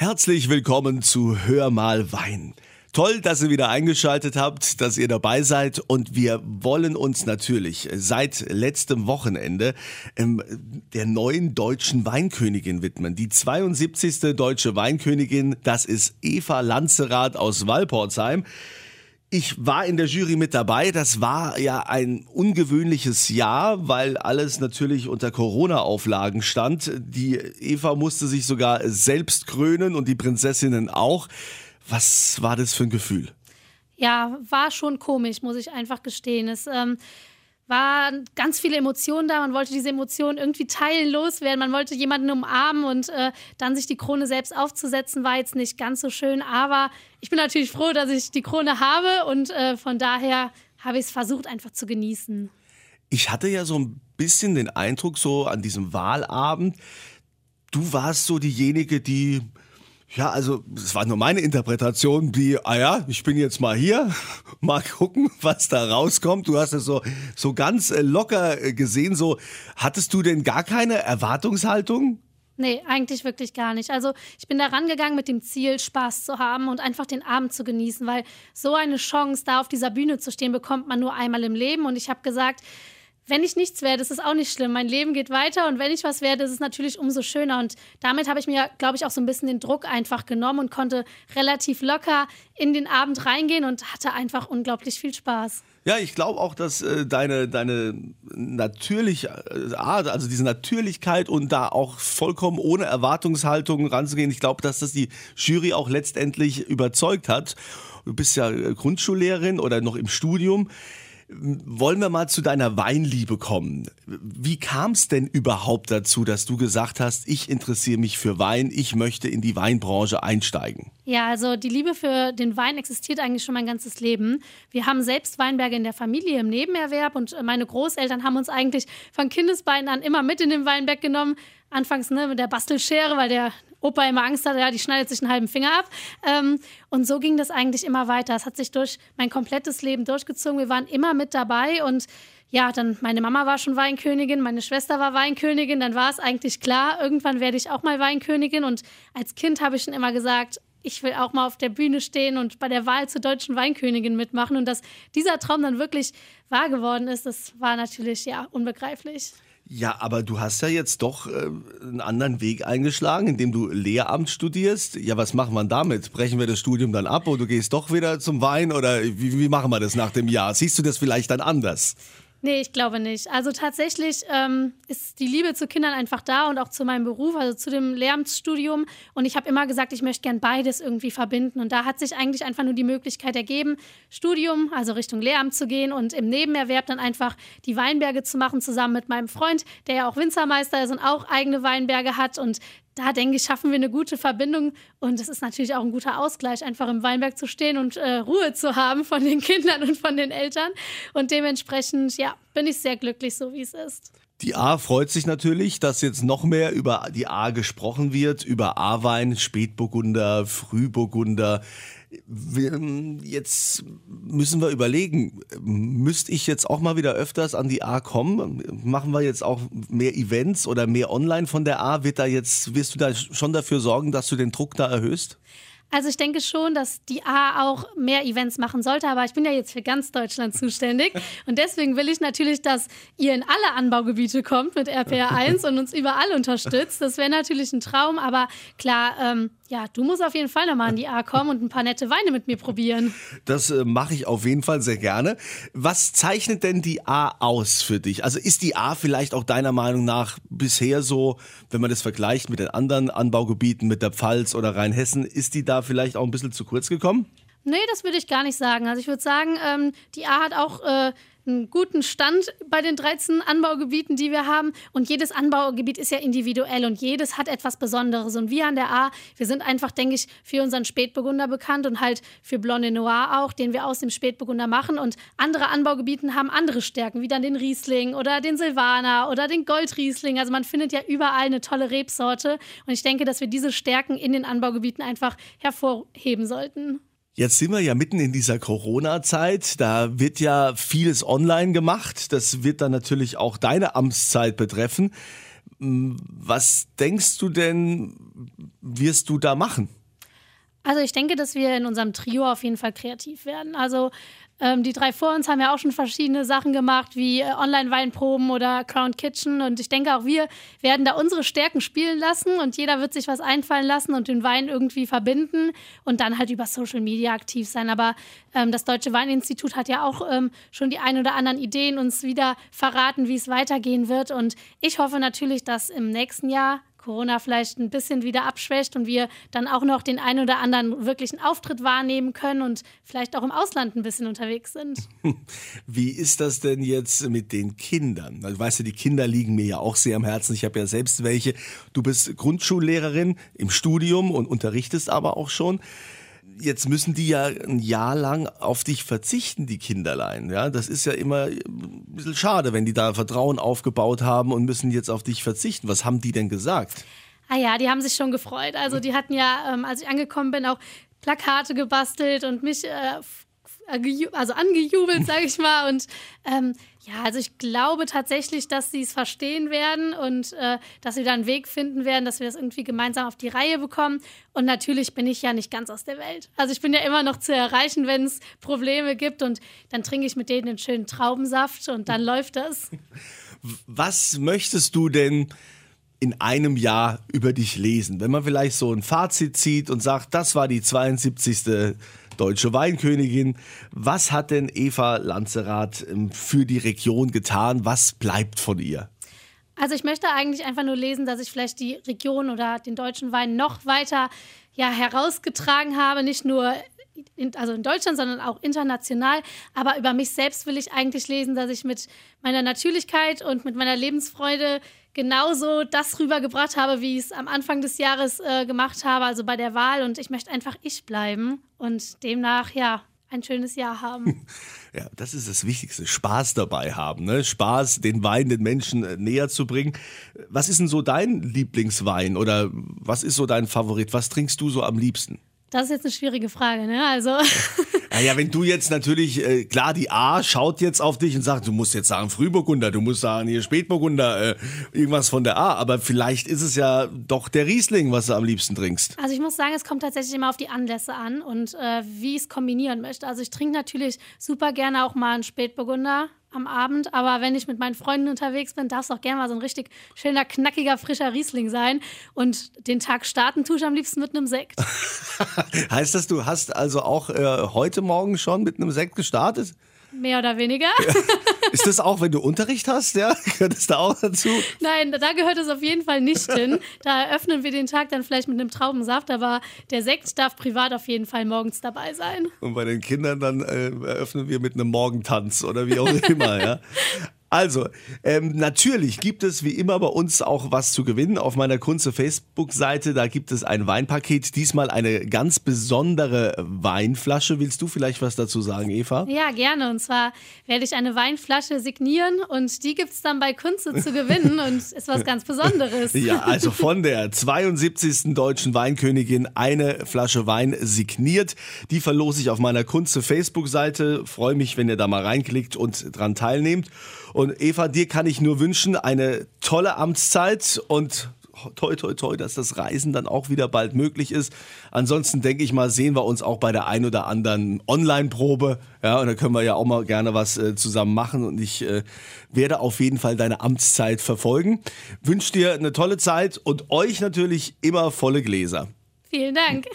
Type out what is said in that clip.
Herzlich willkommen zu Hör mal Wein. Toll, dass ihr wieder eingeschaltet habt, dass ihr dabei seid und wir wollen uns natürlich seit letztem Wochenende ähm, der neuen deutschen Weinkönigin widmen. Die 72. deutsche Weinkönigin, das ist Eva Lanzerath aus Walporzheim. Ich war in der Jury mit dabei. Das war ja ein ungewöhnliches Jahr, weil alles natürlich unter Corona-Auflagen stand. Die Eva musste sich sogar selbst krönen und die Prinzessinnen auch. Was war das für ein Gefühl? Ja, war schon komisch, muss ich einfach gestehen. Es ähm, waren ganz viele Emotionen da. Man wollte diese Emotionen irgendwie teilen, loswerden. Man wollte jemanden umarmen und äh, dann sich die Krone selbst aufzusetzen, war jetzt nicht ganz so schön. Aber ich bin natürlich froh, dass ich die Krone habe und äh, von daher habe ich es versucht, einfach zu genießen. Ich hatte ja so ein bisschen den Eindruck, so an diesem Wahlabend, du warst so diejenige, die ja, also es war nur meine Interpretation, die, ah ja, ich bin jetzt mal hier, mal gucken, was da rauskommt. Du hast es so, so ganz äh, locker äh, gesehen. So, hattest du denn gar keine Erwartungshaltung? Nee, eigentlich wirklich gar nicht. Also ich bin da rangegangen mit dem Ziel, Spaß zu haben und einfach den Abend zu genießen, weil so eine Chance, da auf dieser Bühne zu stehen, bekommt man nur einmal im Leben. Und ich habe gesagt, wenn ich nichts werde, ist es auch nicht schlimm. Mein Leben geht weiter und wenn ich was werde, ist es natürlich umso schöner. Und damit habe ich mir, glaube ich, auch so ein bisschen den Druck einfach genommen und konnte relativ locker in den Abend reingehen und hatte einfach unglaublich viel Spaß. Ja, ich glaube auch, dass äh, deine, deine natürliche äh, Art, also diese Natürlichkeit und da auch vollkommen ohne Erwartungshaltung ranzugehen, ich glaube, dass das die Jury auch letztendlich überzeugt hat. Du bist ja äh, Grundschullehrerin oder noch im Studium. Wollen wir mal zu deiner Weinliebe kommen. Wie kam es denn überhaupt dazu, dass du gesagt hast, ich interessiere mich für Wein, ich möchte in die Weinbranche einsteigen? Ja, also die Liebe für den Wein existiert eigentlich schon mein ganzes Leben. Wir haben selbst Weinberge in der Familie im Nebenerwerb und meine Großeltern haben uns eigentlich von Kindesbeinen an immer mit in den Weinberg genommen. Anfangs ne, mit der Bastelschere, weil der Opa immer Angst hatte, ja, die schneidet sich einen halben Finger ab. Ähm, und so ging das eigentlich immer weiter. Es hat sich durch mein komplettes Leben durchgezogen. Wir waren immer mit dabei und ja, dann meine Mama war schon Weinkönigin, meine Schwester war Weinkönigin, dann war es eigentlich klar, irgendwann werde ich auch mal Weinkönigin. Und als Kind habe ich schon immer gesagt, ich will auch mal auf der Bühne stehen und bei der Wahl zur deutschen Weinkönigin mitmachen. Und dass dieser Traum dann wirklich wahr geworden ist, das war natürlich ja unbegreiflich. Ja, aber du hast ja jetzt doch äh, einen anderen Weg eingeschlagen, indem du Lehramt studierst. Ja, was machen wir damit? Brechen wir das Studium dann ab oder du gehst doch wieder zum Wein oder wie, wie machen wir das nach dem Jahr? Siehst du das vielleicht dann anders? Nee, ich glaube nicht. Also tatsächlich ähm, ist die Liebe zu Kindern einfach da und auch zu meinem Beruf, also zu dem Lehramtsstudium. Und ich habe immer gesagt, ich möchte gern beides irgendwie verbinden. Und da hat sich eigentlich einfach nur die Möglichkeit ergeben, Studium, also Richtung Lehramt zu gehen und im Nebenerwerb dann einfach die Weinberge zu machen, zusammen mit meinem Freund, der ja auch Winzermeister ist und auch eigene Weinberge hat. Und da denke ich, schaffen wir eine gute Verbindung. Und es ist natürlich auch ein guter Ausgleich, einfach im Weinberg zu stehen und äh, Ruhe zu haben von den Kindern und von den Eltern. Und dementsprechend, ja, bin ich sehr glücklich, so wie es ist. Die A freut sich natürlich, dass jetzt noch mehr über die A gesprochen wird, über A-Wein, Spätburgunder, Frühburgunder. Jetzt müssen wir überlegen, müsste ich jetzt auch mal wieder öfters an die A kommen? Machen wir jetzt auch mehr Events oder mehr online von der A? Wird da jetzt, wirst du da schon dafür sorgen, dass du den Druck da erhöhst? Also ich denke schon, dass die A auch mehr Events machen sollte, aber ich bin ja jetzt für ganz Deutschland zuständig und deswegen will ich natürlich, dass ihr in alle Anbaugebiete kommt mit RPR 1 und uns überall unterstützt. Das wäre natürlich ein Traum, aber klar, ähm, ja, du musst auf jeden Fall nochmal an die A kommen und ein paar nette Weine mit mir probieren. Das äh, mache ich auf jeden Fall sehr gerne. Was zeichnet denn die A aus für dich? Also ist die A vielleicht auch deiner Meinung nach bisher so, wenn man das vergleicht mit den anderen Anbaugebieten, mit der Pfalz oder Rheinhessen, ist die da vielleicht auch ein bisschen zu kurz gekommen? Nee, das würde ich gar nicht sagen. Also ich würde sagen, ähm, die A hat auch äh, einen guten Stand bei den 13 Anbaugebieten, die wir haben. Und jedes Anbaugebiet ist ja individuell und jedes hat etwas Besonderes. Und wir an der A, wir sind einfach, denke ich, für unseren Spätburgunder bekannt und halt für Blonde Noir auch, den wir aus dem Spätburgunder machen. Und andere Anbaugebieten haben andere Stärken, wie dann den Riesling oder den Silvaner oder den Goldriesling. Also man findet ja überall eine tolle Rebsorte. Und ich denke, dass wir diese Stärken in den Anbaugebieten einfach hervorheben sollten. Jetzt sind wir ja mitten in dieser Corona-Zeit. Da wird ja vieles online gemacht. Das wird dann natürlich auch deine Amtszeit betreffen. Was denkst du denn, wirst du da machen? Also ich denke, dass wir in unserem Trio auf jeden Fall kreativ werden. Also ähm, die drei vor uns haben ja auch schon verschiedene Sachen gemacht, wie äh, Online-Weinproben oder Crown Kitchen. Und ich denke, auch wir werden da unsere Stärken spielen lassen und jeder wird sich was einfallen lassen und den Wein irgendwie verbinden und dann halt über Social Media aktiv sein. Aber ähm, das Deutsche Weininstitut hat ja auch ähm, schon die ein oder anderen Ideen uns wieder verraten, wie es weitergehen wird. Und ich hoffe natürlich, dass im nächsten Jahr Corona vielleicht ein bisschen wieder abschwächt und wir dann auch noch den einen oder anderen wirklichen Auftritt wahrnehmen können und vielleicht auch im Ausland ein bisschen unterwegs sind. Wie ist das denn jetzt mit den Kindern? Also, weißt du, die Kinder liegen mir ja auch sehr am Herzen. Ich habe ja selbst welche. Du bist Grundschullehrerin im Studium und unterrichtest aber auch schon jetzt müssen die ja ein Jahr lang auf dich verzichten, die Kinderlein. Ja, das ist ja immer ein bisschen schade, wenn die da Vertrauen aufgebaut haben und müssen jetzt auf dich verzichten. Was haben die denn gesagt? Ah ja, die haben sich schon gefreut. Also die hatten ja, ähm, als ich angekommen bin, auch Plakate gebastelt und mich äh, also angejubelt, sage ich mal. Und ähm, ja, also ich glaube tatsächlich, dass sie es verstehen werden und äh, dass sie da einen Weg finden werden, dass wir das irgendwie gemeinsam auf die Reihe bekommen. Und natürlich bin ich ja nicht ganz aus der Welt. Also ich bin ja immer noch zu erreichen, wenn es Probleme gibt und dann trinke ich mit denen einen schönen Traubensaft und dann läuft das. Was möchtest du denn in einem Jahr über dich lesen? Wenn man vielleicht so ein Fazit zieht und sagt, das war die 72 deutsche Weinkönigin. Was hat denn Eva Lanzerath ähm, für die Region getan? Was bleibt von ihr? Also ich möchte eigentlich einfach nur lesen, dass ich vielleicht die Region oder den deutschen Wein noch weiter ja, herausgetragen habe, nicht nur in, also in Deutschland, sondern auch international. Aber über mich selbst will ich eigentlich lesen, dass ich mit meiner Natürlichkeit und mit meiner Lebensfreude genauso das rübergebracht habe, wie ich es am Anfang des Jahres äh, gemacht habe, also bei der Wahl. Und ich möchte einfach ich bleiben und demnach, ja, ein schönes Jahr haben. Ja, das ist das Wichtigste. Spaß dabei haben. Ne? Spaß, den Wein den Menschen äh, näher zu bringen. Was ist denn so dein Lieblingswein oder was ist so dein Favorit? Was trinkst du so am liebsten? Das ist jetzt eine schwierige Frage, ne? Also. Naja, wenn du jetzt natürlich, äh, klar, die A schaut jetzt auf dich und sagt, du musst jetzt sagen Frühburgunder, du musst sagen hier Spätburgunder, äh, irgendwas von der A, aber vielleicht ist es ja doch der Riesling, was du am liebsten trinkst. Also ich muss sagen, es kommt tatsächlich immer auf die Anlässe an und äh, wie ich es kombinieren möchte. Also ich trinke natürlich super gerne auch mal einen Spätburgunder, am Abend, aber wenn ich mit meinen Freunden unterwegs bin, darf es auch gerne mal so ein richtig schöner, knackiger, frischer Riesling sein. Und den Tag starten tue ich am liebsten mit einem Sekt. heißt das, du hast also auch äh, heute Morgen schon mit einem Sekt gestartet? Mehr oder weniger. Ja. Ist das auch, wenn du Unterricht hast? Ja, gehört das da auch dazu? Nein, da gehört es auf jeden Fall nicht hin. Da eröffnen wir den Tag dann vielleicht mit einem Traubensaft, aber der Sekt darf privat auf jeden Fall morgens dabei sein. Und bei den Kindern dann äh, eröffnen wir mit einem Morgentanz oder wie auch immer, ja. Also, ähm, natürlich gibt es wie immer bei uns auch was zu gewinnen. Auf meiner Kunze Facebook-Seite, da gibt es ein Weinpaket. Diesmal eine ganz besondere Weinflasche. Willst du vielleicht was dazu sagen, Eva? Ja, gerne. Und zwar werde ich eine Weinflasche signieren und die gibt es dann bei Kunze zu gewinnen und ist was ganz Besonderes. ja, also von der 72. Deutschen Weinkönigin eine Flasche Wein signiert. Die verlose ich auf meiner Kunze Facebook-Seite. Freue mich, wenn ihr da mal reinklickt und dran teilnehmt. Und Eva, dir kann ich nur wünschen, eine tolle Amtszeit und toi, toi, toi, dass das Reisen dann auch wieder bald möglich ist. Ansonsten denke ich mal, sehen wir uns auch bei der ein oder anderen Online-Probe. Ja, und da können wir ja auch mal gerne was äh, zusammen machen. Und ich äh, werde auf jeden Fall deine Amtszeit verfolgen. Wünsche dir eine tolle Zeit und euch natürlich immer volle Gläser. Vielen Dank.